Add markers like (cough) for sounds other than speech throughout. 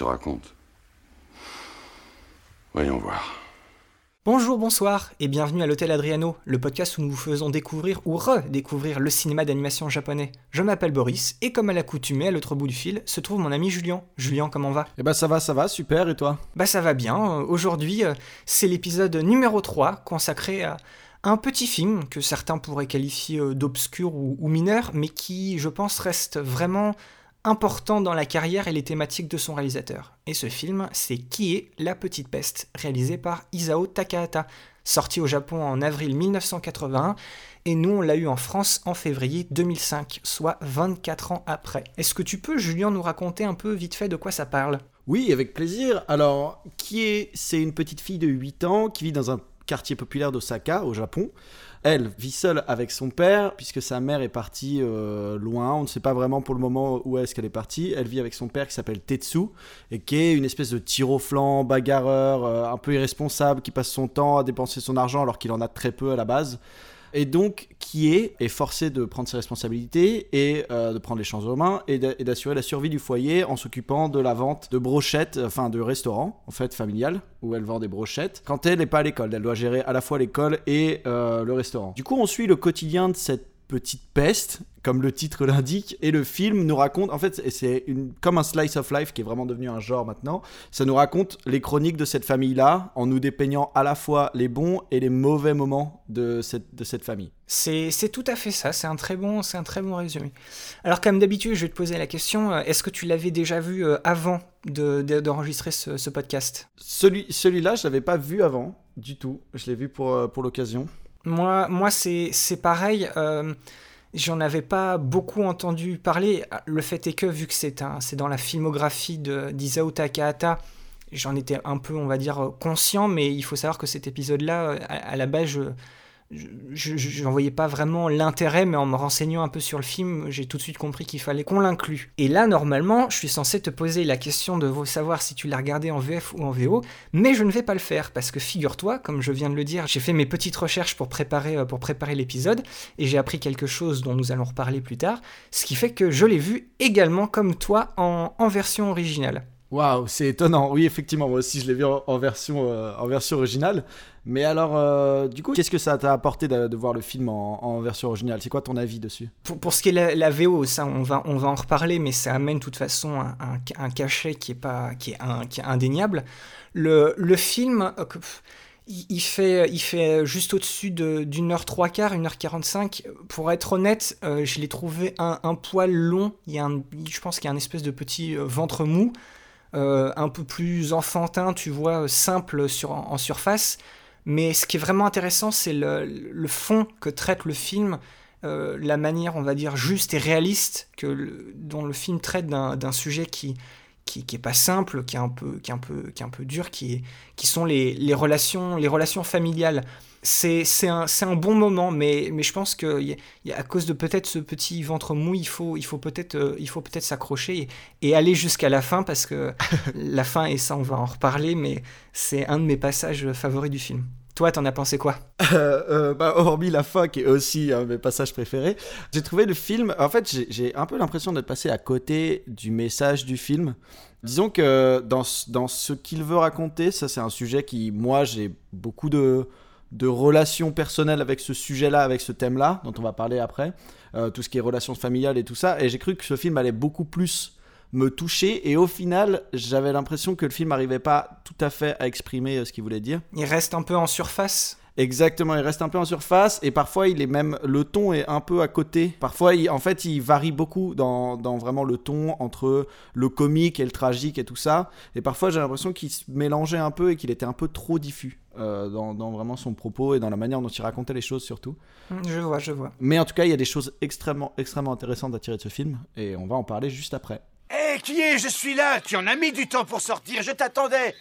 Te raconte. Voyons voir. Bonjour, bonsoir et bienvenue à l'Hôtel Adriano, le podcast où nous vous faisons découvrir ou redécouvrir le cinéma d'animation japonais. Je m'appelle Boris et comme à l'accoutumée, à l'autre bout du fil, se trouve mon ami Julien. Julien, comment va? Eh bah ça va, ça va, super, et toi? Bah ça va bien. Euh, Aujourd'hui, euh, c'est l'épisode numéro 3 consacré à un petit film que certains pourraient qualifier euh, d'obscur ou, ou mineur, mais qui, je pense, reste vraiment important dans la carrière et les thématiques de son réalisateur. Et ce film, c'est Qui est la petite peste, réalisé par Isao Takahata, sorti au Japon en avril 1981, et nous on l'a eu en France en février 2005, soit 24 ans après. Est-ce que tu peux, Julien, nous raconter un peu vite fait de quoi ça parle? Oui, avec plaisir. Alors, qui est C'est une petite fille de 8 ans qui vit dans un quartier populaire d'Osaka, au Japon. Elle vit seule avec son père, puisque sa mère est partie euh, loin. On ne sait pas vraiment pour le moment où est-ce qu'elle est partie. Elle vit avec son père qui s'appelle Tetsu, et qui est une espèce de tir au flanc, bagarreur, euh, un peu irresponsable, qui passe son temps à dépenser son argent alors qu'il en a très peu à la base. Et donc, qui est, est forcé de prendre ses responsabilités et euh, de prendre les choses en main et d'a- et d'assurer la survie du foyer en s'occupant de la vente de brochettes, enfin de restaurants, en fait, familial, où elle vend des brochettes, quand elle n'est pas à l'école. Elle doit gérer à la fois l'école et euh, le restaurant. Du coup, on suit le quotidien de cette petite peste, comme le titre l'indique, et le film nous raconte, en fait, c'est- comme un slice of life qui est vraiment devenu un genre maintenant, ça nous raconte les chroniques de cette famille-là, en nous dépeignant à la fois les bons et les mauvais moments de cette, de cette famille. C'est c'est tout à fait ça, c'est un, très bon- c'est un très bon résumé. Alors comme d'habitude, je vais te poser la question, euh, est-ce que tu l'avais déjà vu euh, avant de- de- d'enregistrer ce, ce podcast? Celui, celui-là, je l'avais pas vu avant, du tout. Je l'ai vu pour, euh, pour l'occasion. Moi, moi c'est pareil. euh, J'en avais pas beaucoup entendu parler. Le fait est que, vu que c'est dans la filmographie d'Isao Takahata, j'en étais un peu, on va dire, conscient, mais il faut savoir que cet épisode-là, euh, à, à la base, je je- n'en voyais pas vraiment l'intérêt, mais en me renseignant un peu sur le film, j'ai tout de suite compris qu'il fallait qu'on l'inclue. Et là, normalement, je suis censé te poser la question de vo- savoir si tu l'as regardé en VF ou en VO, mais je ne vais pas le faire, parce que figure-toi, comme je viens de le dire, j'ai fait mes petites recherches pour préparer, euh, pour préparer l'épisode, et j'ai appris quelque chose dont nous allons reparler plus tard, ce qui fait que je l'ai vu également comme toi en version originale. Waouh, c'est étonnant. Oui, effectivement, moi aussi, je l'ai vu en, version, euh, en version originale. Mais alors, euh, du coup, qu'est-ce que ça t'a apporté de, voir le film en, version originale? C'est quoi ton avis dessus? Pour, pour ce qui est la, la VO, ça on va, on va en reparler, mais ça amène de toute façon un, un- cachet qui est, pas, qui est, un- qui est indéniable. Le, le film, euh, il, fait, il fait juste au-dessus de- d'une heure trois quarts, une heure 45. Pour être honnête, je l'ai trouvé un, poil long. Il y a je pense qu'il y a un espèce de petit ventre mou, euh, un peu plus enfantin, tu vois, simple sur, en, surface. Mais ce qui est vraiment intéressant, c'est le, fond que traite le film euh, la manière, on va dire, juste et réaliste que dont le film traite d'un sujet qui, qui, pas simple, qui est un peu, qui est un peu, qui est un peu dur, qui, est, qui sont les, les, relations, les relations familiales. C'est un, un bon moment, mais, mais je pense que y a- y a- à cause de peut-être ce petit ventre mou, il faut, il faut peut-être euh, peut-être s'accrocher et, et aller jusqu'à la fin, parce que (laughs) la fin, et ça on va en reparler, mais c'est un de mes passages favoris du film. Toi, t'en as pensé quoi? Euh, euh, bah, hormis la fin qui est aussi un de mes passages préférés, j'ai trouvé le film. En fait, j'ai- un peu l'impression d'être passé à côté du message du film. Disons que dans, dans ce qu'il veut raconter, ça c'est un sujet qui, moi, j'ai beaucoup de, de relations personnelles avec ce sujet-là, avec ce thème-là, dont on va parler après. Euh, tout ce qui est relations familiales et tout ça. Et j'ai cru que ce film allait beaucoup plus me toucher. Et au final, j'avais l'impression que le film n'arrivait pas tout à fait à exprimer euh, ce qu'il voulait dire. Il reste un peu en surface Exactement, il reste un peu en surface et parfois il est même le ton est un peu à côté. Parfois, il, en fait, il varie beaucoup dans, dans vraiment le ton entre le comique et le tragique et tout ça. Et parfois, j'ai l'impression qu'il se mélangeait un peu et qu'il était un peu trop diffus euh, dans, dans vraiment son propos et dans la manière dont il racontait les choses surtout. Je vois, je vois. Mais en tout cas, il y a des choses extrêmement, extrêmement intéressantes à tirer de ce film et on va en parler juste après. Hé, qui est? Je suis là Tu en as mis du temps pour sortir, je t'attendais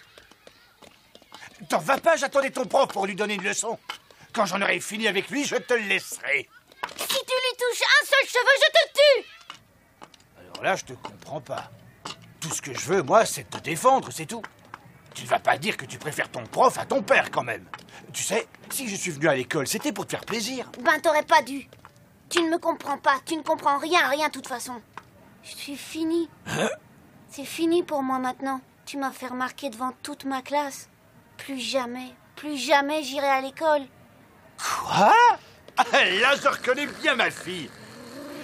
T'en vas pas, j'attendais ton prof pour lui donner une leçon. Quand j'en aurai fini avec lui, je te le laisserai. Si tu lui touches un seul cheveu, je te tue Alors là, je te comprends pas. Tout ce que je veux, moi, c'est te défendre, c'est tout. Tu ne vas pas dire que tu préfères ton prof à ton père, quand même. Tu sais, si je suis venu à l'école, c'était pour te faire plaisir. Ben, t'aurais pas dû. Tu ne me comprends pas, tu ne comprends rien, rien de toute façon. Je suis fini. C'est fini pour moi maintenant. Tu m'as fait remarquer devant toute ma classe. Plus jamais, plus jamais j'irai à l'école. Quoi? Ah, Là, je reconnais bien ma fille.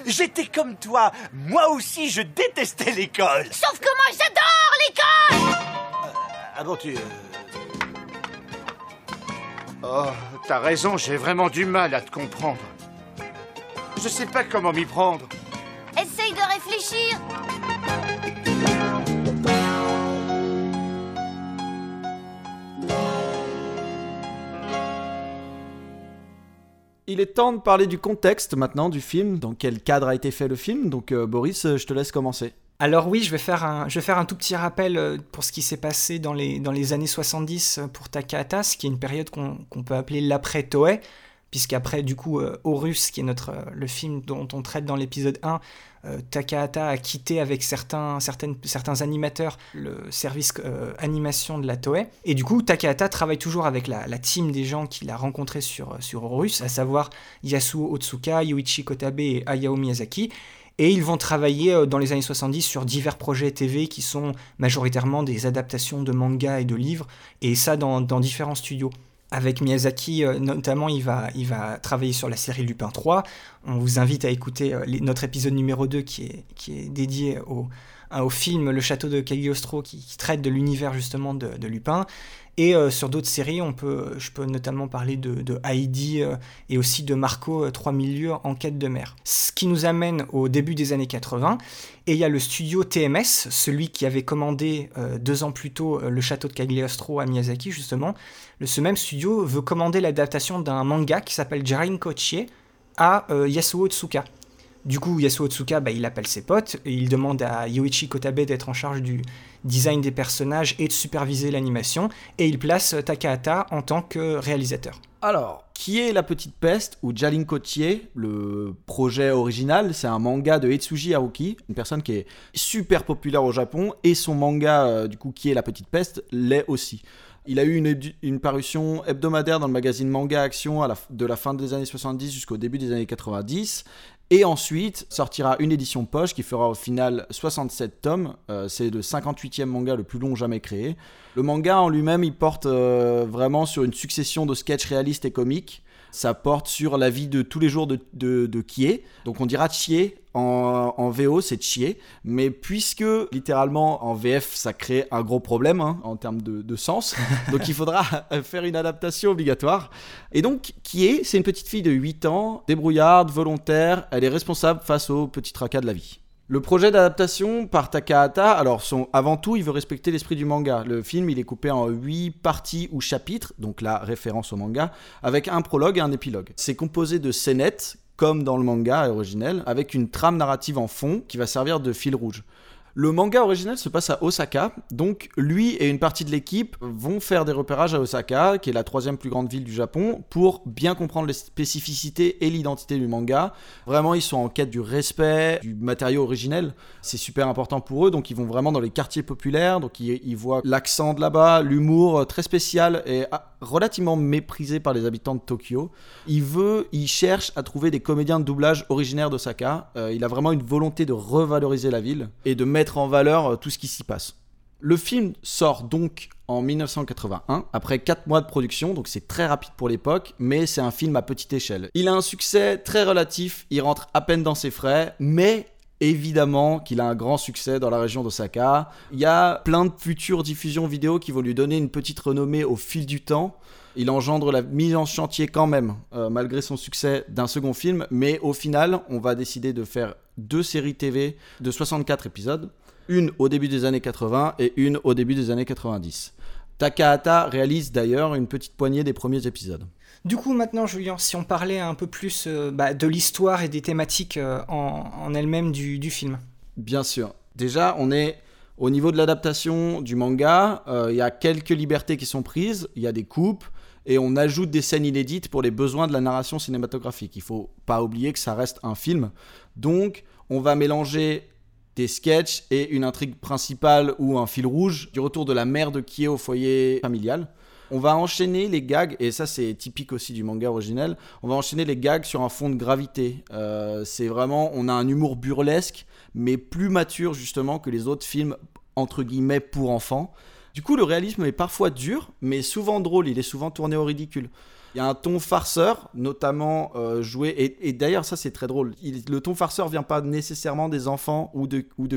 J'étais comme toi. Moi aussi, je détestais l'école. Sauf que moi, j'adore l'école bon, tu... Oh, t'as raison, j'ai vraiment du mal à te comprendre. Je sais pas comment m'y prendre. Essaye de réfléchir. Il est temps de parler du contexte maintenant du film, dans quel cadre a été fait le film? Donc euh, Boris, euh, je te laisse commencer. Alors oui, je vais faire un, je vais faire un tout petit rappel euh, pour ce qui s'est passé dans les, dans les années 70 euh, pour Takahata, ce qui est une période qu'on peut appeler l'après-Toei, puisqu'après, du coup, euh, Horus, qui est notre, le film dont on traite dans l'épisode 1, euh, Takahata a quitté avec certains, certaines, certains animateurs le service animation de la Toei. Et du coup, Takahata travaille toujours avec la, la team des gens qu'il a rencontrés sur, sur Horus, à savoir Yasuo Otsuka, Yuichi Kotabe et Hayao Miyazaki. Et ils vont travailler euh, dans les années 70 sur divers projets TV qui sont majoritairement des adaptations de mangas et de livres, et ça dans, différents studios. Avec Miyazaki, euh, notamment, il va, il va travailler sur la série Lupin 3. On vous invite à écouter euh, notre épisode numéro 2 qui est, dédié au, au film Le Château de Cagliostro qui, traite de l'univers justement de, Lupin. Et euh, sur d'autres séries, on peut, je peux notamment parler de, Heidi euh, et aussi de Marco euh, 3000 lieues en quête de mer. Ce qui nous amène au début des années 80. Et il y a le studio TMS, celui qui avait commandé euh, deux ans plus tôt le château de Cagliostro à Miyazaki, justement. Ce même studio veut commander l'adaptation d'un manga qui s'appelle Jarin Kochie à Yasuo Tsuka. Du coup, Yasuo Tsuka, bah, il appelle ses potes et il demande à Yoichi Kotabe d'être en charge du design des personnages et de superviser l'animation. Et il place Takahata en tant que réalisateur. Alors, qui est La Petite Peste ou Jalin Kochie Le projet original, c'est un manga de Etsuji Haruki, une personne qui est super populaire au Japon, et son manga, euh, du coup, qui est La Petite Peste, l'est aussi. Il a eu une, parution hebdomadaire dans le magazine Manga Action de la fin des années 70 jusqu'au début des années 90. Et ensuite sortira une édition poche qui fera au final 67 tomes. Euh, c'est le 58e manga le plus long jamais créé. Le manga en lui-même, il porte euh, vraiment sur une succession de sketchs réalistes et comiques. Ça porte sur la vie de tous les jours de, de, de Kie. Donc on dira Chie en, en VO, c'est Chie. Mais puisque littéralement en VF, ça crée un gros problème hein, en termes de, de sens. (laughs) donc il faudra faire une adaptation obligatoire. Et donc Kie, c'est une petite fille de 8 ans, débrouillarde, volontaire. Elle est responsable face aux petits tracas de la vie. Le projet d'adaptation par Takahata, alors avant tout, il veut respecter l'esprit du manga. Le film, il est coupé en 8 parties ou chapitres, donc la référence au manga, avec un prologue et un épilogue. C'est composé de scénettes, comme dans le manga originel, avec une trame narrative en fond qui va servir de fil rouge. Le manga original se passe à Osaka, donc lui et une partie de l'équipe vont faire des repérages à Osaka, qui est la troisième plus grande ville du Japon, pour bien comprendre les spécificités et l'identité du manga. Vraiment, ils sont en quête du respect, du matériau originel. C'est super important pour eux, donc ils vont vraiment dans les quartiers populaires, donc ils, voient l'accent de là-bas, l'humour euh, très spécial et ah, relativement méprisé par les habitants de Tokyo. Il veut, il cherche à trouver des comédiens de doublage originaires d'Osaka. Euh, il a vraiment une volonté de revaloriser la ville et de mettre en valeur euh, tout ce qui s'y passe. Le film sort donc en 1981, après 4 mois de production, donc c'est très rapide pour l'époque, mais c'est un film à petite échelle. Il a un succès très relatif, il rentre à peine dans ses frais, mais évidemment qu'il a un grand succès dans la région d'Osaka. Il y a plein de futures diffusions vidéo qui vont lui donner une petite renommée au fil du temps. Il engendre la mise en chantier quand même, euh, malgré son succès d'un second film, mais au final, on va décider de faire deux séries TV de 64 épisodes, une au début des années 80 et une au début des années 90. Takahata réalise d'ailleurs une petite poignée des premiers épisodes. Du coup, maintenant, Julien, si on parlait un peu plus euh, bah, de l'histoire et des thématiques euh, en, en elles-mêmes du, du film. Bien sûr. Déjà, on est au niveau de l'adaptation du manga, euh, il y a quelques libertés qui sont prises, il y a des coupes, et on ajoute des scènes inédites pour les besoins de la narration cinématographique. Il faut pas oublier que ça reste un film. Donc, on va mélanger des sketchs et une intrigue principale ou un fil rouge du retour de la mère de Kie au foyer familial. On va enchaîner les gags, et ça c'est typique aussi du manga originel, on va enchaîner les gags sur un fond de gravité. Euh, c'est vraiment, on a un humour burlesque, mais plus mature justement que les autres films entre guillemets pour enfants. Du coup, le réalisme est parfois dur, mais souvent drôle, il est souvent tourné au ridicule. Il y a un ton farceur, notamment euh, joué, et, d'ailleurs ça c'est très drôle, le ton farceur vient pas nécessairement des enfants ou de, ou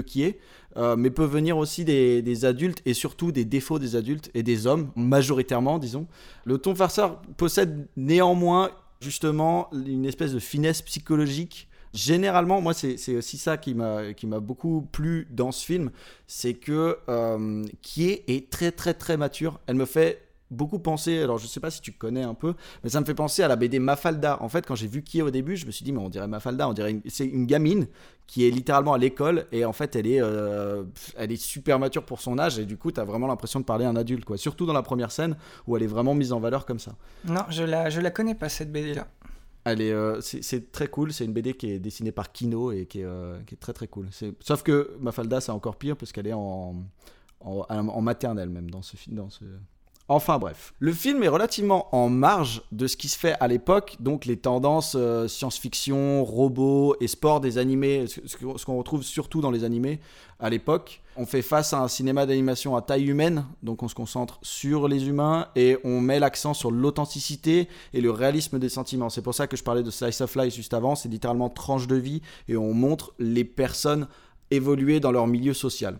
euh, mais peut venir aussi des, adultes, et surtout des défauts des adultes et des hommes, majoritairement disons. Le ton farceur possède néanmoins justement une espèce de finesse psychologique généralement, moi, c'est aussi ça qui m'a beaucoup plu dans ce film, c'est que euh, est, très très très mature. Elle me fait beaucoup penser, alors je sais pas si tu connais un peu, mais ça me fait penser à la BD Mafalda. En fait, quand j'ai vu qui est au début, je me suis dit, mais on dirait Mafalda, on dirait c'est une gamine qui est littéralement à l'école et en fait, elle est, euh, elle est super mature pour son âge et du coup, tu as vraiment l'impression de parler à un adulte, quoi. Surtout dans la première scène où elle est vraiment mise en valeur comme ça. Non, je la, je la connais pas cette BD là. Euh, c'est très cool. C'est une BD qui est dessinée par Kino et qui est, euh, qui est très très cool. Sauf que Mafalda, c'est encore pire parce qu'elle est en, en, en, maternelle même dans ce, dans ce, Enfin bref, le film est relativement en marge de ce qui se fait à l'époque, donc les tendances euh, science-fiction, robots et sport des animés, ce qu'on retrouve surtout dans les animés à l'époque. On fait face à un cinéma d'animation à taille humaine, donc on se concentre sur les humains et on met l'accent sur l'authenticité et le réalisme des sentiments. C'est pour ça que je parlais de Slice of Life juste avant, c'est littéralement tranche de vie et on montre les personnes évoluer dans leur milieu social.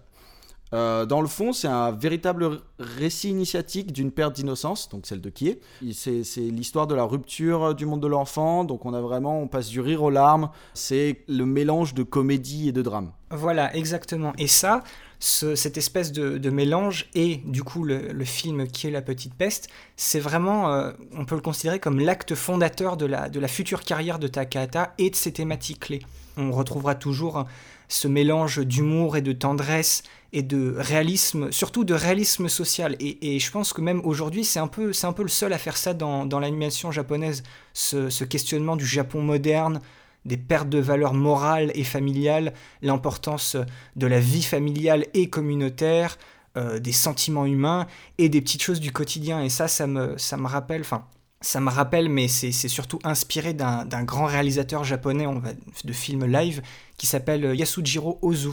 Euh, dans le fond, c'est un véritable récit initiatique d'une perte d'innocence, donc celle de est. C'est l'histoire de la rupture du monde de l'enfant, donc on a vraiment, on passe du rire aux larmes. C'est le mélange de comédie et de drame. Voilà, exactement. Et ça, cette espèce de, mélange et du coup le, film qui est La Petite Peste, c'est vraiment, euh, on peut le considérer comme l'acte fondateur de la, de la future carrière de Takahata et de ses thématiques clés. On retrouvera toujours ce mélange d'humour et de tendresse et de réalisme, surtout de réalisme social. Et, je pense que même aujourd'hui, c'est un, peu, un peu le seul à faire ça dans, l'animation japonaise, ce, questionnement du Japon moderne, des pertes de valeurs morales et familiales, l'importance de la vie familiale et communautaire, euh, des sentiments humains et des petites choses du quotidien. Et ça, ça me, ça me rappelle, enfin, ça me rappelle, mais c'est surtout inspiré d'un grand réalisateur japonais on de films live qui s'appelle Yasujiro Ozu.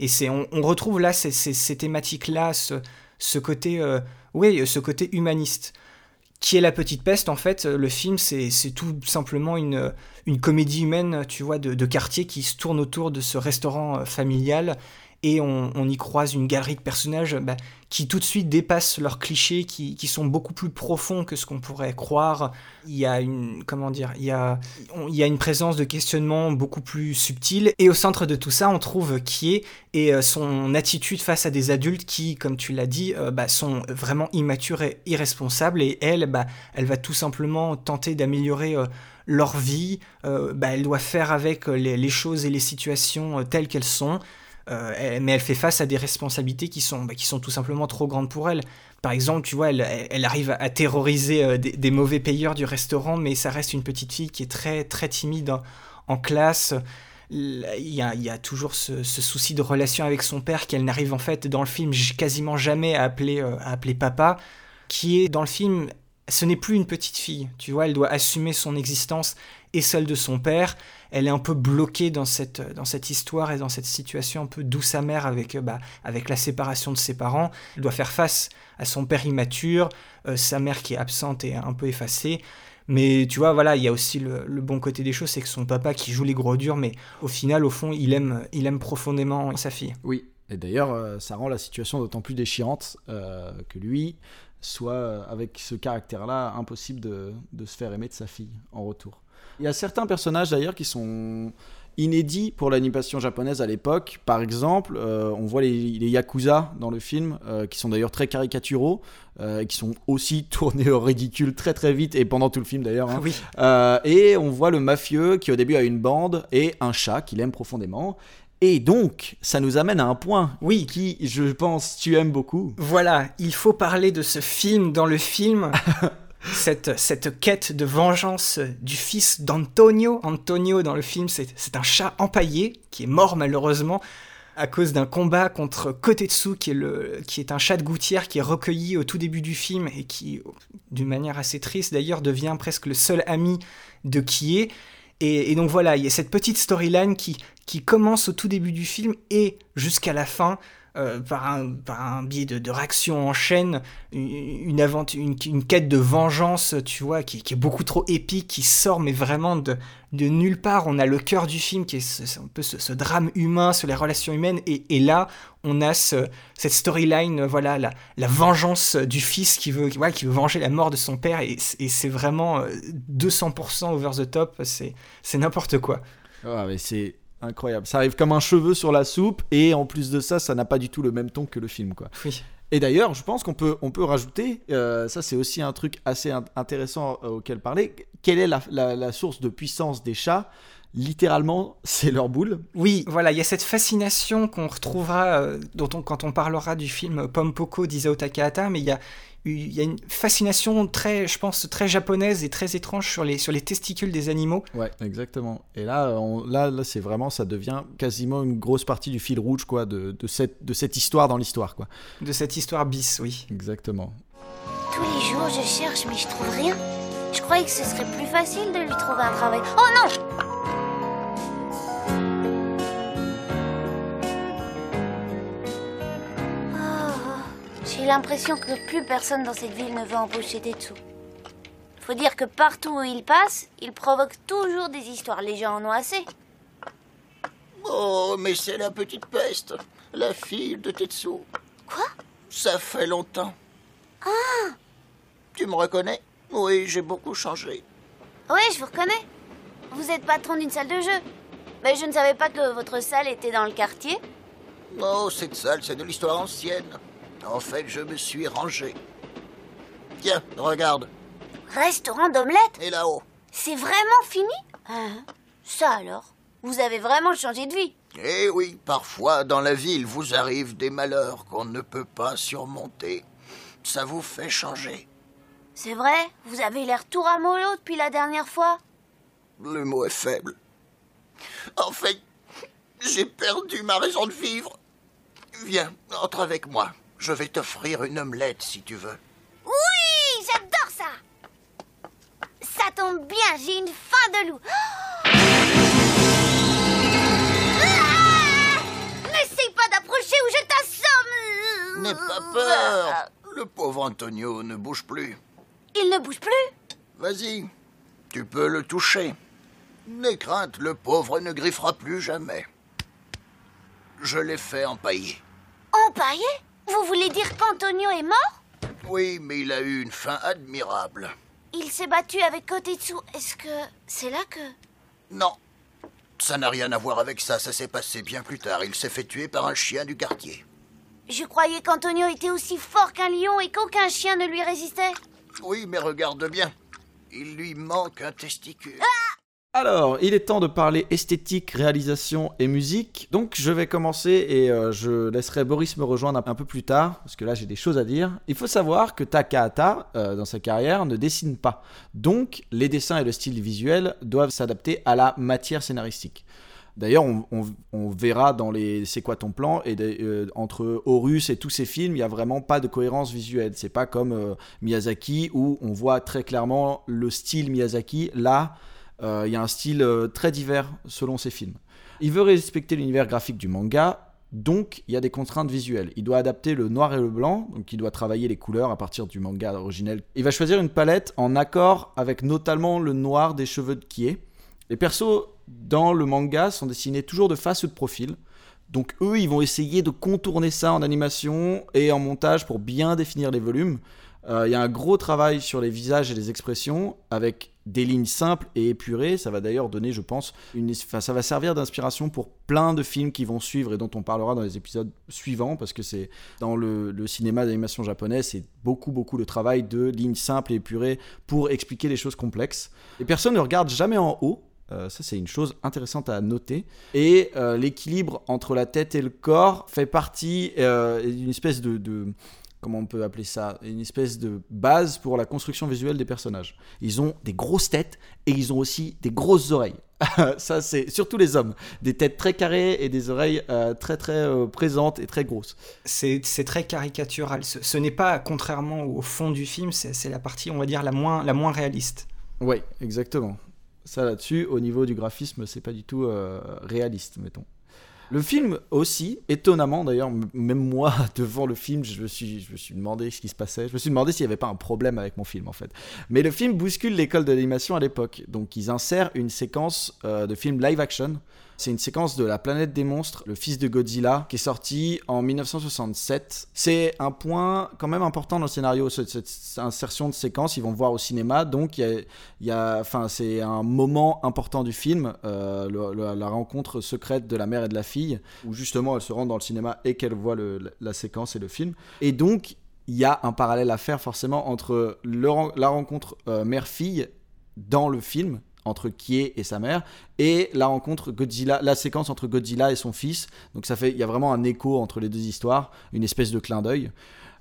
Et c'est on, retrouve là ces, thématiques-là, ce, côté, euh, oui, ce côté humaniste. Qui est la petite peste en fait Le film, c'est tout simplement une, une comédie humaine, tu vois, de, quartier qui se tourne autour de ce restaurant euh, familial et on, y croise une galerie de personnages bah, qui tout de suite dépassent leurs clichés, qui, sont beaucoup plus profonds que ce qu'on pourrait croire. Il y a une, comment dire, il y a, il y a une présence de questionnement beaucoup plus subtile. Et au centre de tout ça, on trouve qui est et euh, son attitude face à des adultes qui, comme tu l'as dit, euh, bah, sont vraiment immatures et irresponsables. Et elle, bah, elle va tout simplement tenter d'améliorer euh, leur vie. elle doit faire avec les choses et les situations telles qu'elles sont. Euh, mais elle fait face à des responsabilités qui sont, bah, qui sont tout simplement trop grandes pour elle. Par exemple, tu vois, elle, arrive à terroriser euh, des, mauvais payeurs du restaurant, mais ça reste une petite fille qui est très, très timide en, classe. Il y, a, il y a, toujours ce, souci de relation avec son père qu'elle n'arrive en fait dans le film quasiment jamais à appeler, euh, à appeler papa, qui est dans le film, ce n'est plus une petite fille, tu vois, elle doit assumer son existence et celle de son père. Elle est un peu bloquée dans cette, dans cette histoire et dans cette situation un peu douce amère avec, bah, avec la séparation de ses parents. Elle doit faire face à son père immature, euh, sa mère qui est absente et un peu effacée. Mais tu vois, voilà, il y a aussi le, bon côté des choses, c'est que son papa qui joue les gros durs, mais au final, au fond, il aime, il aime profondément sa fille. Oui, et d'ailleurs, euh, ça rend la situation d'autant plus déchirante euh, que lui soit, avec ce caractère-là, impossible de, de se faire aimer de sa fille en retour. Il y a certains personnages d'ailleurs qui sont inédits pour l'animation japonaise à l'époque. Par exemple, euh, on voit les, Yakuza dans le film, euh, qui sont d'ailleurs très caricaturaux, euh, et qui sont aussi (laughs) tournés au ridicule très très vite, et pendant tout le film d'ailleurs. Hein. et on voit le mafieux qui au début a une bande et un chat qu'il aime profondément. Et donc, ça nous amène à un point Oui. qui, je pense, tu aimes beaucoup. Voilà, il faut parler de ce film dans le film. (laughs) cette, quête de vengeance du fils d'Antonio. Antonio, dans le film, c'est un chat empaillé qui est mort malheureusement à cause d'un combat contre Kotetsu, qui est, qui est un chat de gouttière qui est recueilli au tout début du film et qui, d'une manière assez triste d'ailleurs, devient presque le seul ami de Kie. Et, et donc voilà, il y a cette petite storyline qui commence au tout début du film et jusqu'à la fin. Euh, par, un, par un biais de, réaction en chaîne, une, aventure, une, quête de vengeance, tu vois, qui, est beaucoup trop épique, qui sort mais vraiment de, de nulle part. On a le cœur du film qui est un peu ce, drame humain sur les relations humaines, et, là, on a ce, cette storyline, euh, voilà, la, la vengeance du fils qui veut, qui, voilà, qui veut venger la mort de son père, et, et c'est vraiment euh, 200% over the top, c'est n'importe quoi. Ah, mais c'est incroyable. Ça arrive comme un cheveu sur la soupe, et en plus de ça, ça n'a pas du tout le même ton que le film, quoi. Oui. Et d'ailleurs, je pense qu'on peut, on peut rajouter, euh, ça c'est aussi un truc assez in- intéressant euh, auquel parler, quelle est la, la- la source de puissance des chats? Littéralement, c'est leur boule. Oui, voilà, il y a cette fascination qu'on retrouvera euh, dont on- quand on parlera du film Pompoko d'Isao Takahata, mais il y a, il y a une fascination très, je pense, très japonaise et très étrange sur les, sur les testicules des animaux. Ouais, exactement. Et là, on- là, là c'est vraiment, ça devient quasiment une grosse partie du fil rouge, quoi, de, de cette, de cette histoire dans l'histoire, quoi. De cette histoire bis, oui. Exactement. Tous les jours, je cherche, mais je trouve rien. Je croyais que ce serait plus facile de lui trouver un travail. Oh non J'ai l'impression que plus personne dans cette ville ne veut embaucher Tetsu. Faut dire que partout où il passe, il provoque toujours des histoires. Les gens en ont assez. Oh, mais c'est la petite peste, la fille de Tetsu. Quoi? Ça fait longtemps. Ah Tu me reconnais? Oui, j'ai beaucoup changé. Oui, je vous reconnais. Vous êtes patron d'une salle de jeu. Mais je ne savais pas que votre salle était dans le quartier. Oh, cette salle, c'est de l'histoire ancienne. En fait, je me suis rangé. Tiens, regarde. Restaurant d'omelette Et là-haut. C'est vraiment fini Hein Ça alors Vous avez vraiment changé de vie Eh oui, parfois dans la ville vous arrivent des malheurs qu'on ne peut pas surmonter. Ça vous fait changer. C'est vrai Vous avez l'air tout ramollo depuis la dernière fois Le mot est faible. En fait, j'ai perdu ma raison de vivre. Viens, entre avec moi. Je vais t'offrir une omelette si tu veux. Oui J'adore ça Ça tombe bien, j'ai une faim de loup Ah N'essaye pas d'approcher ou je t'assomme N'aie pas peur. Le pauvre Antonio ne bouge plus. Il ne bouge plus Vas-y, tu peux le toucher. N'aie crainte, le pauvre ne griffera plus jamais. Je l'ai fait empailler. Empaillé Vous voulez dire qu'Antonio est mort Oui, mais il a eu une fin admirable. Il s'est battu avec Kotetsu. Est-ce que c'est là que... Non, ça n'a rien à voir avec ça, ça s'est passé bien plus tard. Il s'est fait tuer par un chien du quartier. Je croyais qu'Antonio était aussi fort qu'un lion et qu'aucun chien ne lui résistait. Oui, mais regarde bien. Il lui manque un testicule. Alors, il est temps de parler esthétique, réalisation et musique. Donc, je vais commencer et euh, je laisserai Boris me rejoindre un, peu plus tard, parce que là, j'ai des choses à dire. Il faut savoir que Takahata, euh, dans sa carrière, ne dessine pas. Donc, les dessins et le style visuel doivent s'adapter à la matière scénaristique. D'ailleurs, on, verra dans les C'est quoi ton plan et euh, entre Horus et tous ces films, il n'y a vraiment pas de cohérence visuelle. C'est pas comme Miyazaki où on voit très clairement le style Miyazaki. Là, il y a un style euh, très divers selon ses films. Il veut respecter l'univers graphique du manga, donc il y a des contraintes visuelles. Il doit adapter le noir et le blanc, donc il doit travailler les couleurs à partir du manga originel. Il va choisir une palette en accord avec notamment le noir des cheveux de Kie. Les persos dans le manga sont dessinés toujours de face ou de profil. Donc eux, ils vont essayer de contourner ça en animation et en montage pour bien définir les volumes. Euh, Il y a un gros travail sur les visages et les expressions avec des lignes simples et épurées. Ça va d'ailleurs donner, je pense, une, enfin, ça va servir d'inspiration pour plein de films qui vont suivre et dont on parlera dans les épisodes suivants parce que c'est dans le, cinéma d'animation japonais, c'est beaucoup beaucoup le travail de lignes simples et épurées pour expliquer les choses complexes. Les personnes ne regardent jamais en haut Euh, ça, c'est une chose intéressante à noter. Et euh, l'équilibre entre la tête et le corps fait partie euh, d'une espèce de- Comment on peut appeler ça Une espèce de base pour la construction visuelle des personnages. Ils ont des grosses têtes et ils ont aussi des grosses oreilles. (laughs) ça, c'est surtout les hommes. Des têtes très carrées et des oreilles euh, très très euh, présentes et très grosses. C'est très caricatural. Ce, ce n'est pas, contrairement au fond du film, c'est c'est la partie, on va dire, la moins, la moins réaliste. Oui, exactement. Ça là-dessus, au niveau du graphisme, c'est pas du tout euh, réaliste, mettons. Le film aussi, étonnamment d'ailleurs, même moi, (laughs) devant le film, je me, suis, je me suis demandé ce qui se passait. Je me suis demandé s'il n'y avait pas un problème avec mon film en fait. Mais le film bouscule l'école de l'animation à l'époque. Donc ils insèrent une séquence euh, de film live action. C'est une séquence de La planète des monstres, le fils de Godzilla, qui est sorti en 1967. C'est un point quand même important dans le scénario, cette, insertion de séquence. Ils vont voir au cinéma, donc il y a, c'est un moment important du film, euh, la rencontre secrète de la mère et de la fille, où justement elle se rend dans le cinéma et qu'elle voit la, séquence et le film. Et donc, il y a un parallèle à faire forcément entre la rencontre euh, mère-fille dans le film entre Kie et sa mère et la rencontre Godzilla la séquence entre Godzilla et son fils donc ça fait il y a vraiment un écho entre les deux histoires une espèce de clin d'œil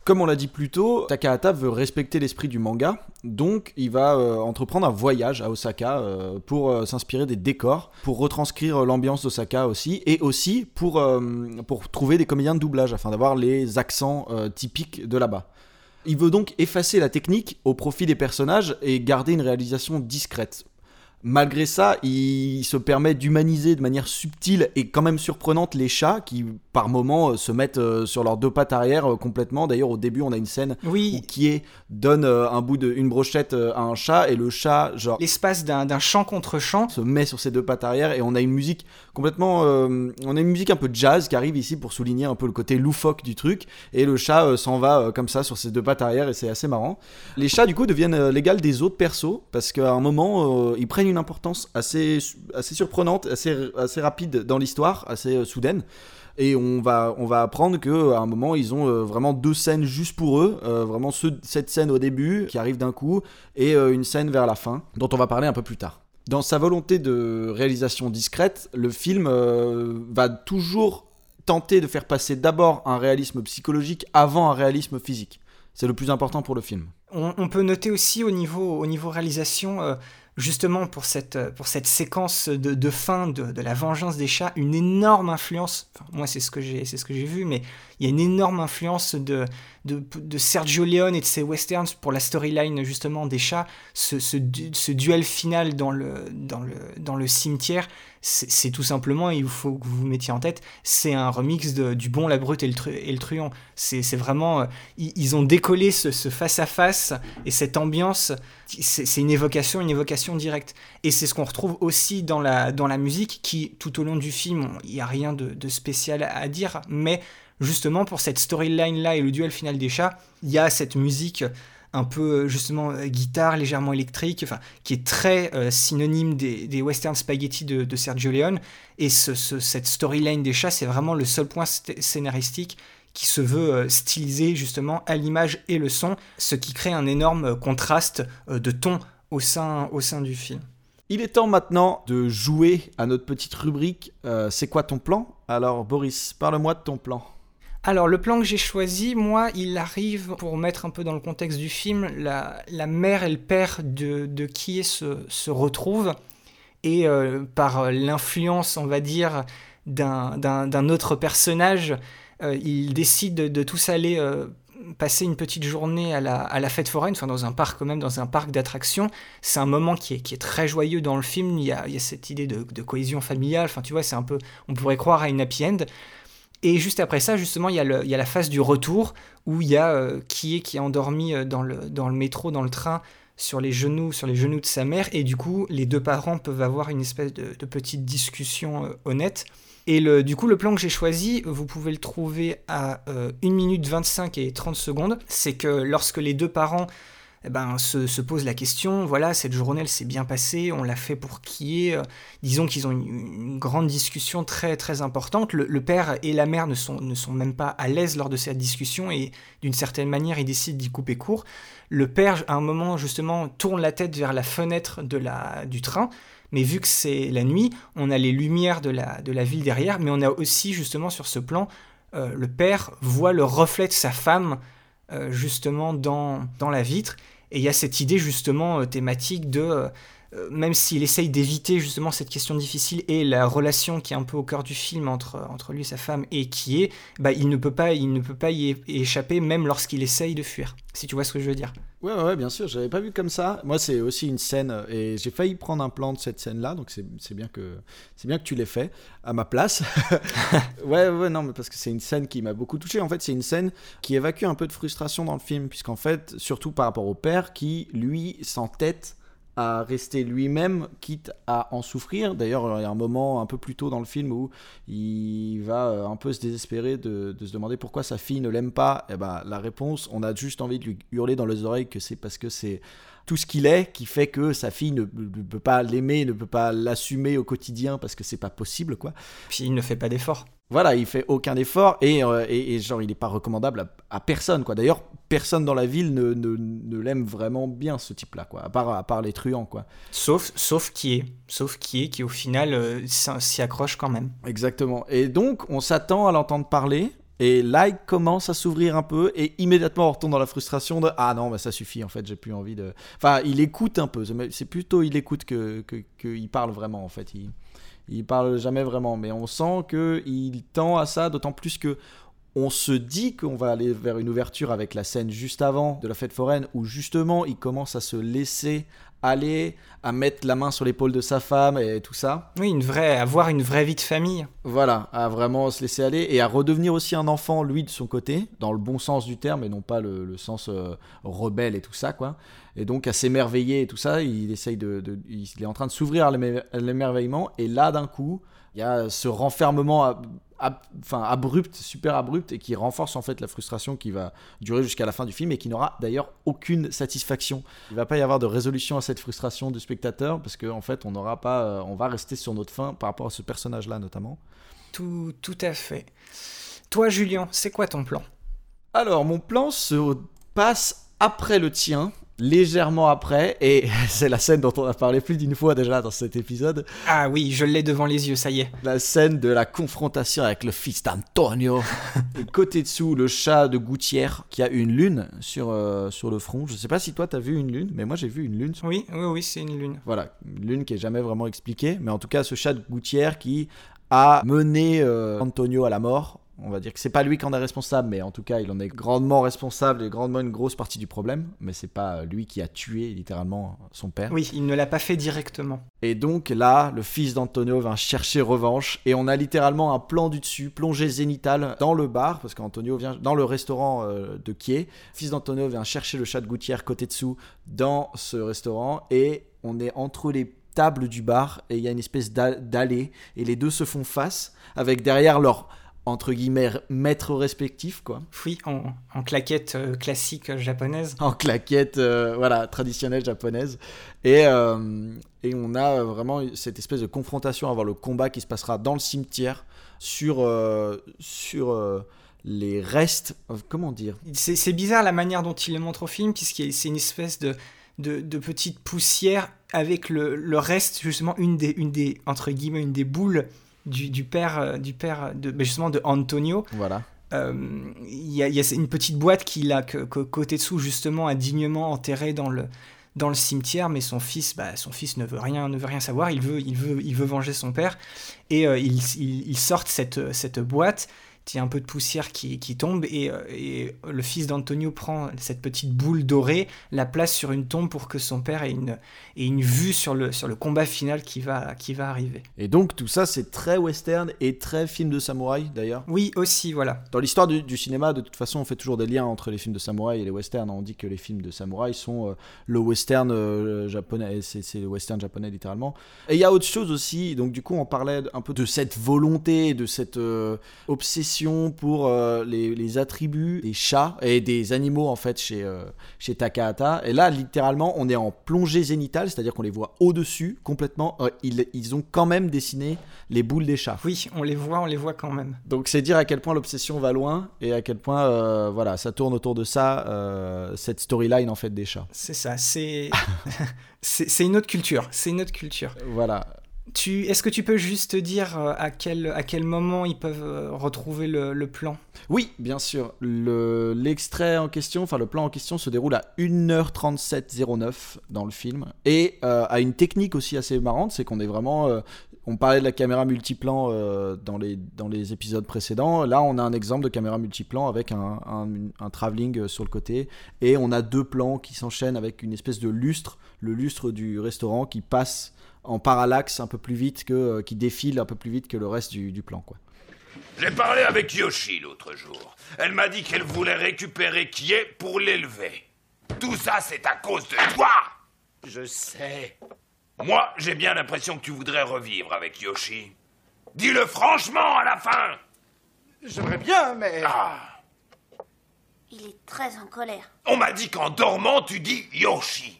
comme on l'a dit plus tôt, Takahata veut respecter l'esprit du manga, donc il va euh, entreprendre un voyage à Osaka euh, pour euh, s'inspirer des décors, pour retranscrire l'ambiance d'Osaka aussi, et aussi pour, pour trouver des comédiens de doublage afin d'avoir les accents typiques de là-bas. Il veut donc effacer la technique au profit des personnages et garder une réalisation discrète. Malgré ça, il se permet d'humaniser de manière subtile et quand même surprenante les chats qui, par moments, euh, se mettent euh, sur leurs deux pattes arrière euh, complètement. D'ailleurs, au début, on a une scène où Oui, Kie donne un bout de une brochette à un chat et le chat, genre, l'espace d'un champ contre champ. se met sur ses deux pattes arrière et on a une musique complètement euh, on a une musique un peu jazz qui arrive ici pour souligner un peu le côté loufoque du truc et le chat euh, s'en va euh, comme ça sur ses deux pattes arrière et c'est assez marrant les chats du coup deviennent l'égal des autres persos parce qu'à un moment ils prennent une importance assez assez surprenante assez assez rapide dans l'histoire assez euh, soudaine et on va, on va apprendre qu'à un moment, ils ont euh, vraiment deux scènes juste pour eux. euh, vraiment ce- cette scène au début qui arrive d'un coup et une scène vers la fin, dont on va parler un peu plus tard. Dans sa volonté de réalisation discrète, le film va toujours tenter de faire passer d'abord un réalisme psychologique avant un réalisme physique. C'est le plus important pour le film. On, on peut noter aussi au niveau, au niveau réalisation, justement pour cette, euh, pour cette séquence de, de fin de, la vengeance des chats, une énorme influence. Moi, c'est ce que j'ai, ce vu, mais il y a une énorme influence de, Sergio Leone et de ses westerns pour la storyline justement des chats. Ce, ce, du- ce duel final dans le, dans le cimetière, c'est tout simplement, il faut que vous vous mettiez en tête, c'est un remix de, du bon, la brute et le, tru- et le truand. C'est vraiment, euh, ils, ont décollé ce ce face-à-face et cette ambiance, c'est une évocation, une évocation directe. Et c'est ce qu'on retrouve aussi dans la, dans la musique, qui tout au long du film, il n'y a rien de, de spécial à dire, mais justement pour cette storyline-là et le duel final des chats, il y a cette musique un peu justement euh, guitare légèrement électrique, enfin, qui est très euh, synonyme des, western spaghetti de, Sergio Leone. Et ce, ce- cette storyline des chats, c'est vraiment le seul point scénaristique qui se veut euh, stylisé justement à l'image et le son, ce qui crée un énorme euh, contraste euh, de ton au sein, au sein du film. Il est temps maintenant de jouer à notre petite rubrique euh, C'est quoi ton plan? Alors Boris, parle-moi de ton plan. Alors le plan que j'ai choisi, moi, il arrive, pour mettre un peu dans le contexte du film, la, mère et le père de, de Kie se, se retrouvent, et euh, par l'influence, on va dire, d'un- autre personnage, euh, ils décident de, de tous aller euh, passer une petite journée à la, à la fête foraine, enfin dans un parc quand même, dans un parc d'attractions. C'est un moment qui est, qui est très joyeux dans le film, il y a, il y a cette idée de, de cohésion familiale, enfin tu vois, c'est un peu, on pourrait croire à une happy end. Et juste après ça, justement, il y a, la phase du retour où il y a euh, qui est qui est endormi euh, dans le, métro, dans le train, sur les genoux, sur les genoux de sa mère. Et du coup, les deux parents peuvent avoir une espèce de, petite discussion euh, honnête. Et du coup, le plan que j'ai choisi, vous pouvez le trouver à euh, 1 minute 25 et 30 secondes. C'est que lorsque les deux parents eh ben, se, se posent la question, voilà, cette journée, elle s'est bien passée, on l'a fait pour qui est... euh, disons qu'ils ont une, une grande discussion très très importante. Le, le père et la mère ne sont, ne sont même pas à l'aise lors de cette discussion et d'une certaine manière, ils décident d'y couper court. Le père, à un moment, justement, tourne la tête vers la fenêtre de la, du train, Mais vu que c'est la nuit, on a les lumières de la, de la ville derrière, mais on a aussi justement sur ce plan, euh, le père voit le reflet de sa femme euh, justement dans, dans la vitre. Et il y a cette idée justement euh, thématique de euh, même s'il essaye d'éviter justement cette question difficile et la relation qui est un peu au cœur du film entre, entre lui et sa femme et qui est, bah, il, ne peut pas, il ne peut pas y échapper même lorsqu'il essaye de fuir, si tu vois ce que je veux dire. Ouais, ouais, bien sûr, j'avais pas vu comme ça. Moi, c'est aussi une scène, et j'ai failli prendre un plan de cette scène-là, donc c'est bien, que, bien que tu l'aies fait à ma place. (laughs) ouais, ouais, non, mais parce que c'est une scène qui m'a beaucoup touché. En fait, c'est une scène qui évacue un peu de frustration dans le film, puisqu'en fait, surtout par rapport au père qui, lui, s'entête à rester lui-même, quitte à en souffrir. D'ailleurs, il y a un moment un peu plus tôt dans le film où il va euh, un peu se désespérer de, se demander pourquoi sa fille ne l'aime pas. Et eh ben, la réponse, on a juste envie de lui hurler dans les oreilles que c'est parce que c'est tout ce qu'il est qui fait que sa fille ne, peut pas l'aimer, ne peut pas l'assumer au quotidien parce que c'est pas possible, quoi. Puis il ne fait pas d'effort. Voilà, il fait aucun effort et, euh, et, genre il n'est pas recommandable à, personne quoi. D'ailleurs, personne dans la ville ne, ne, ne l'aime vraiment bien ce type-là quoi, à part, à part les truands quoi. Sauf, sauf qui est, sauf qui est qui au final euh, s'y accroche quand même. Exactement. Et donc on s'attend à l'entendre parler. Et là, il commence à s'ouvrir un peu et immédiatement on retombe dans la frustration de ah non, bah, ça suffit en fait, j'ai plus envie de. Enfin, il écoute un peu. C'est plutôt il écoute que qu'il que parle vraiment en fait. Il, il parle jamais vraiment, mais on sent qu'il tend à ça, d'autant plus que on se dit qu'on va aller vers une ouverture avec la scène juste avant de la fête foraine, où justement il commence à se laisser aller, à mettre la main sur l'épaule de sa femme et tout ça. Oui, une vraie, avoir une vraie vie de famille. Voilà, à vraiment se laisser aller et à redevenir aussi un enfant, lui, de son côté, dans le bon sens du terme et non pas le, sens euh, rebelle et tout ça, quoi. Et donc à s'émerveiller et tout ça, il essaye de, il est en train de s'ouvrir à l'émerveillement et là d'un coup, il y a ce renfermement enfin abrupt, super abrupt et qui renforce en fait la frustration qui va durer jusqu'à la fin du film et qui n'aura d'ailleurs aucune satisfaction. Il va pas y avoir de résolution à cette frustration du spectateur parce qu'en en fait on n'aura pas, euh, on va rester sur notre fin par rapport à ce personnage là notamment. Tout, tout à fait. Toi Julien, c'est quoi ton plan? Alors mon plan se passe après le tien légèrement après, et (laughs) c'est la scène dont on a parlé plus d'une fois déjà dans cet épisode. Ah oui, je l'ai devant les yeux, ça y est. La scène de la confrontation avec le fils d'Antonio. (laughs) côté dessous, le chat de Gouttière qui a une lune sur, euh, sur le front. Je sais pas si toi t'as vu une lune, mais moi j'ai vu une lune. Oui, oui, oui, c'est une lune. Voilà, une lune qui est jamais vraiment expliquée, mais en tout cas ce chat de Gouttière qui a mené euh, Antonio à la mort on va dire que c'est pas lui qui en est responsable, mais en tout cas, il en est grandement responsable et grandement une grosse partie du problème. Mais c'est pas lui qui a tué littéralement son père. Oui, il ne l'a pas fait directement. Et donc là, le fils d'Antonio va chercher revanche et on a littéralement un plan du dessus, plongée zénitale dans le bar parce qu'Antonio vient dans le restaurant euh, de Kier. Le fils d'Antonio vient chercher le chat de gouttière côté dessous dans ce restaurant et on est entre les tables du bar et il y a une espèce d'allée et les deux se font face avec derrière leur entre guillemets maîtres respectifs quoi. Oui, en, en claquette euh, classique japonaise. En claquette euh, voilà traditionnelle japonaise et euh, et on a vraiment cette espèce de confrontation avant le combat qui se passera dans le cimetière sur sur les restes comment dire? C'est bizarre la manière dont il le montre au film puisque c'est une espèce de de, de petite poussière avec le, le, reste justement une des une des entre guillemets une des boules du, père, du père de, justement de Antonio. Voilà. Euh, il y, a une petite boîte qu'il a que, côté dessous justement indignement enterré dans le dans le cimetière mais son fils bah, son fils ne veut rien ne veut rien savoir il veut il veut il veut venger son père et euh, il, il, il, sort cette cette boîte il y a un peu de poussière qui, tombe et, euh, et, le fils d'Antonio prend cette petite boule dorée, la place sur une tombe pour que son père ait une, ait une vue sur le, sur le combat final qui va, qui va arriver. Et donc tout ça c'est très western et très film de samouraï d'ailleurs Oui aussi, voilà. Dans l'histoire du, cinéma de toute façon on fait toujours des liens entre les films de samouraï et les westerns. On dit que les films de samouraï sont euh, le western euh, japonais, c'est le western japonais littéralement. Et il y a autre chose aussi, donc du coup on parlait un peu de cette volonté, de cette obsession pour euh, les, les attributs des chats et des animaux en fait chez, euh, chez Takahata. Et là, littéralement, on est en plongée zénitale, c'est-à-dire qu'on les voit au-dessus complètement. Euh, ils, ils ont quand même dessiné les boules des chats. Oui, on les voit, on les voit quand même. Donc c'est dire à quel point l'obsession va loin et à quel point euh, voilà ça tourne autour de ça cette storyline en fait des chats. C'est ça, c'est (laughs) une autre culture, c'est une autre culture. Voilà. Est-ce que tu peux juste dire euh, à quel, à quel moment ils peuvent euh, retrouver le, plan? Oui, bien sûr. Le- L'extrait en question, enfin le plan en question se déroule à 1h37.09 dans le film et euh, a une technique aussi assez marrante, c'est qu'on est vraiment euh, on parlait de la caméra multiplan euh, dans, les, dans les épisodes précédents. Là, on a un exemple de caméra multiplan avec un, un, travelling euh, sur le côté. Et on a deux plans qui s'enchaînent avec une espèce de lustre, le lustre du restaurant qui passe en parallaxe un peu plus vite que, euh, qui défile un peu plus vite que le reste du, du plan. Quoi. J'ai parlé avec Yoshi l'autre jour. Elle m'a dit qu'elle voulait récupérer Kie pour l'élever. Tout ça, c'est à cause de toi Je sais. Moi, j'ai bien l'impression que tu voudrais revivre avec Yoshi. Dis-le franchement à la fin J'aimerais bien, mais... Ah Il est très en colère. On m'a dit qu'en dormant, tu dis Yoshi.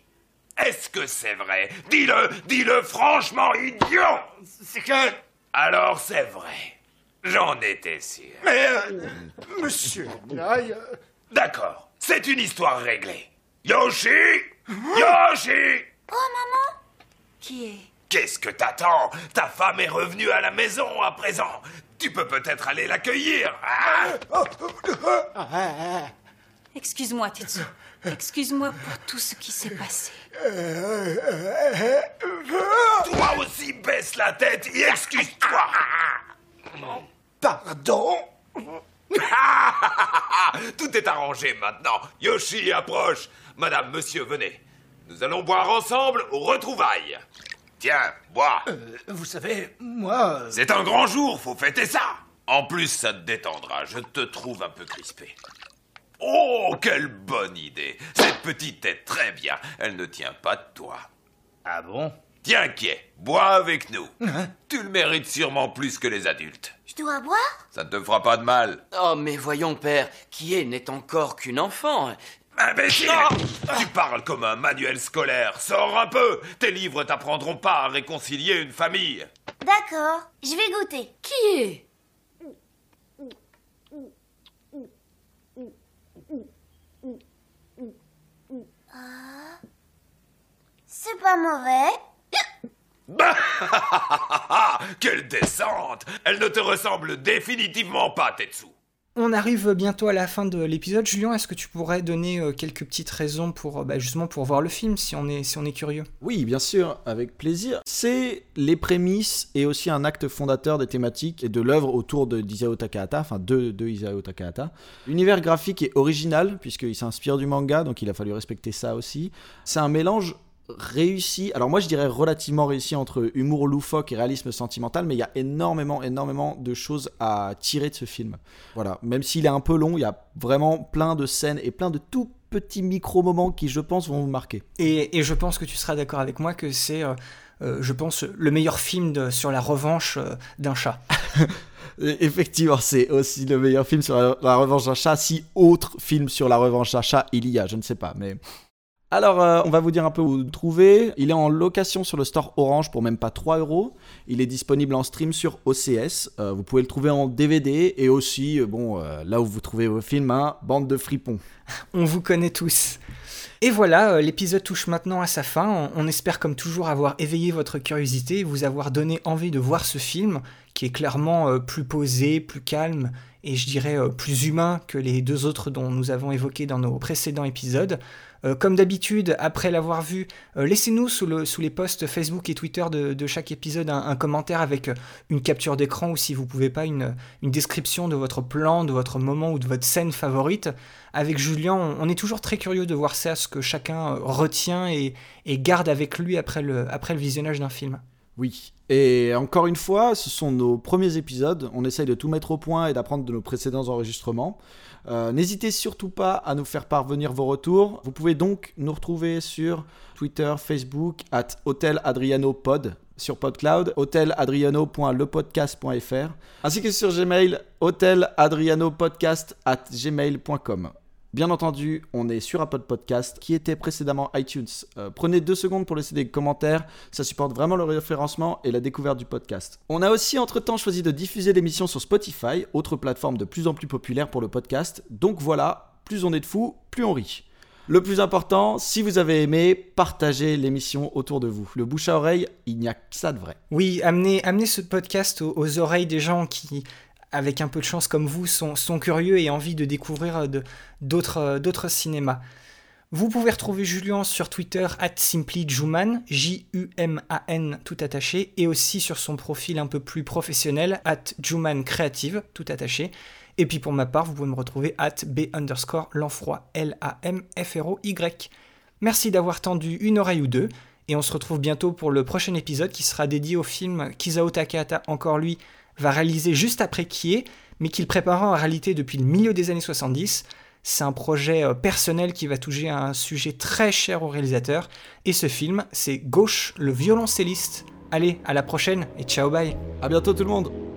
Est-ce que c'est vrai? Dis-le, dis-le franchement, idiot C'est que... Alors c'est vrai. J'en étais sûr. Mais... euh, monsieur euh, D'accord, c'est une histoire réglée. Yoshi Yoshi Oh, maman Qui est? Qu'est-ce que t'attends? Ta femme est revenue à la maison à présent. Tu peux peut-être aller l'accueillir. hein? Excuse-moi, Tetsu. Excuse-moi pour tout ce qui s'est passé. Toi aussi, baisse la tête et excuse-toi. Pardon? (laughs) Tout est arrangé maintenant. Yoshi approche. Madame, monsieur, venez. Nous allons boire ensemble aux retrouvailles. Tiens, bois. Euh, Vous savez, moi... euh, C'est un grand jour, faut fêter ça. En plus, ça te détendra. Je te trouve un peu crispé. Oh, quelle bonne idée. Cette petite est très bien. Elle ne tient pas de toi. Ah bon? Tiens, Kie, bois avec nous. Tu le mérites sûrement plus que les adultes. Je dois boire? Ça ne te fera pas de mal. Oh, mais voyons, père, qui est n'est encore qu'une enfant. Imbécile Tu parles comme un manuel scolaire. Sors un peu. Tes livres t'apprendront pas à réconcilier une famille. D'accord, je vais goûter. Qui est C'est pas mauvais. (laughs) Quelle descente Elle ne te ressemble définitivement pas, Tetsu. On arrive bientôt à la fin de l'épisode. Julien, est-ce que tu pourrais donner euh, quelques petites raisons pour euh, bah, pour voir le film si on est si on est curieux? Oui, bien sûr, avec plaisir. C'est les prémices et aussi un acte fondateur des thématiques et de l'œuvre autour de d'Isao Takahata, enfin de, de Isao Takahata. L'univers graphique est original puisqu'il s'inspire du manga, donc il a fallu respecter ça aussi. C'est un mélange réussi, alors moi je dirais relativement réussi entre humour loufoque et réalisme sentimental, mais il y a énormément, énormément de choses à tirer de ce film. Voilà, même s'il est un peu long, il y a vraiment plein de scènes et plein de tout petits micro-moments qui, je pense, vont vous marquer. et, et je pense que tu seras d'accord avec moi que c'est euh, euh, je pense le meilleur film de- sur la revanche euh, d'un chat. (laughs) Effectivement, c'est aussi le meilleur film sur la, la revanche d'un chat. Si autre film sur la revanche d'un chat il y a, je ne sais pas, mais. Alors, euh, on va vous dire un peu où le trouver. Il est en location sur le store Orange pour même pas 3 euros. Il est disponible en stream sur OCS. Euh, vous pouvez le trouver en DVD et aussi, euh, bon, là où vous trouvez vos films, hein, bande de fripons. (laughs) On vous connaît tous. Et voilà, l'épisode touche maintenant à sa fin. On, espère comme toujours avoir éveillé votre curiosité et vous avoir donné envie de voir ce film qui est clairement plus posé, plus calme et je dirais plus humain que les deux autres dont nous avons évoqué dans nos précédents épisodes. Euh, comme d'habitude, après l'avoir vu, euh, laissez-nous sous, le- sous les posts Facebook et Twitter de, chaque épisode un, commentaire avec euh, une capture d'écran ou si vous pouvez pas une, description de votre plan, de votre moment ou de votre scène favorite. Avec Julien, on, est toujours très curieux de voir ça, ce que chacun retient et, garde avec lui après le visionnage d'un film. Oui. Et encore une fois, ce sont nos premiers épisodes. On essaye de tout mettre au point et d'apprendre de nos précédents enregistrements. Euh, N'hésitez surtout pas à nous faire parvenir vos retours. Vous pouvez donc nous retrouver sur Twitter, Facebook, at Hotel Adriano Pod, sur PodCloud, hoteladriano.lepodcast.fr, ainsi que sur Gmail, hoteladrianopodcast at gmail.com. Bien entendu, on est sur Apple Podcast, qui était précédemment iTunes. Euh, prenez deux secondes pour laisser des commentaires, ça supporte vraiment le référencement et la découverte du podcast. On a aussi entre-temps choisi de diffuser l'émission sur Spotify, autre plateforme de plus en plus populaire pour le podcast. Donc voilà, plus on est de fous, plus on rit. Le plus important, si vous avez aimé, partagez l'émission autour de vous. Le bouche à oreille, il n'y a que ça de vrai. Oui, amenez, amenez ce podcast aux, aux oreilles des gens qui, avec un peu de chance comme vous, sont, curieux et envie de découvrir d'autres euh, d'autres cinémas. Vous pouvez retrouver Julien sur Twitter, at simplyjuman, J-U-M-A-N, tout attaché, et aussi sur son profil un peu plus professionnel, at Juman Creative, tout attaché. Et puis pour ma part, vous pouvez me retrouver at B underscore Lanfroy, L-A-M-F-R-O-Y. Merci d'avoir tendu une oreille ou deux, et on se retrouve bientôt pour le prochain épisode qui sera dédié au film qu'Isao Takahata, encore lui, va réaliser juste après Kie, mais qu'il prépare en réalité depuis le milieu des années 70. C'est un projet euh, personnel qui va toucher à un sujet très cher au réalisateur, et ce film, c'est Gauche, le violoncelliste. Allez, à la prochaine, et ciao bye À bientôt tout le monde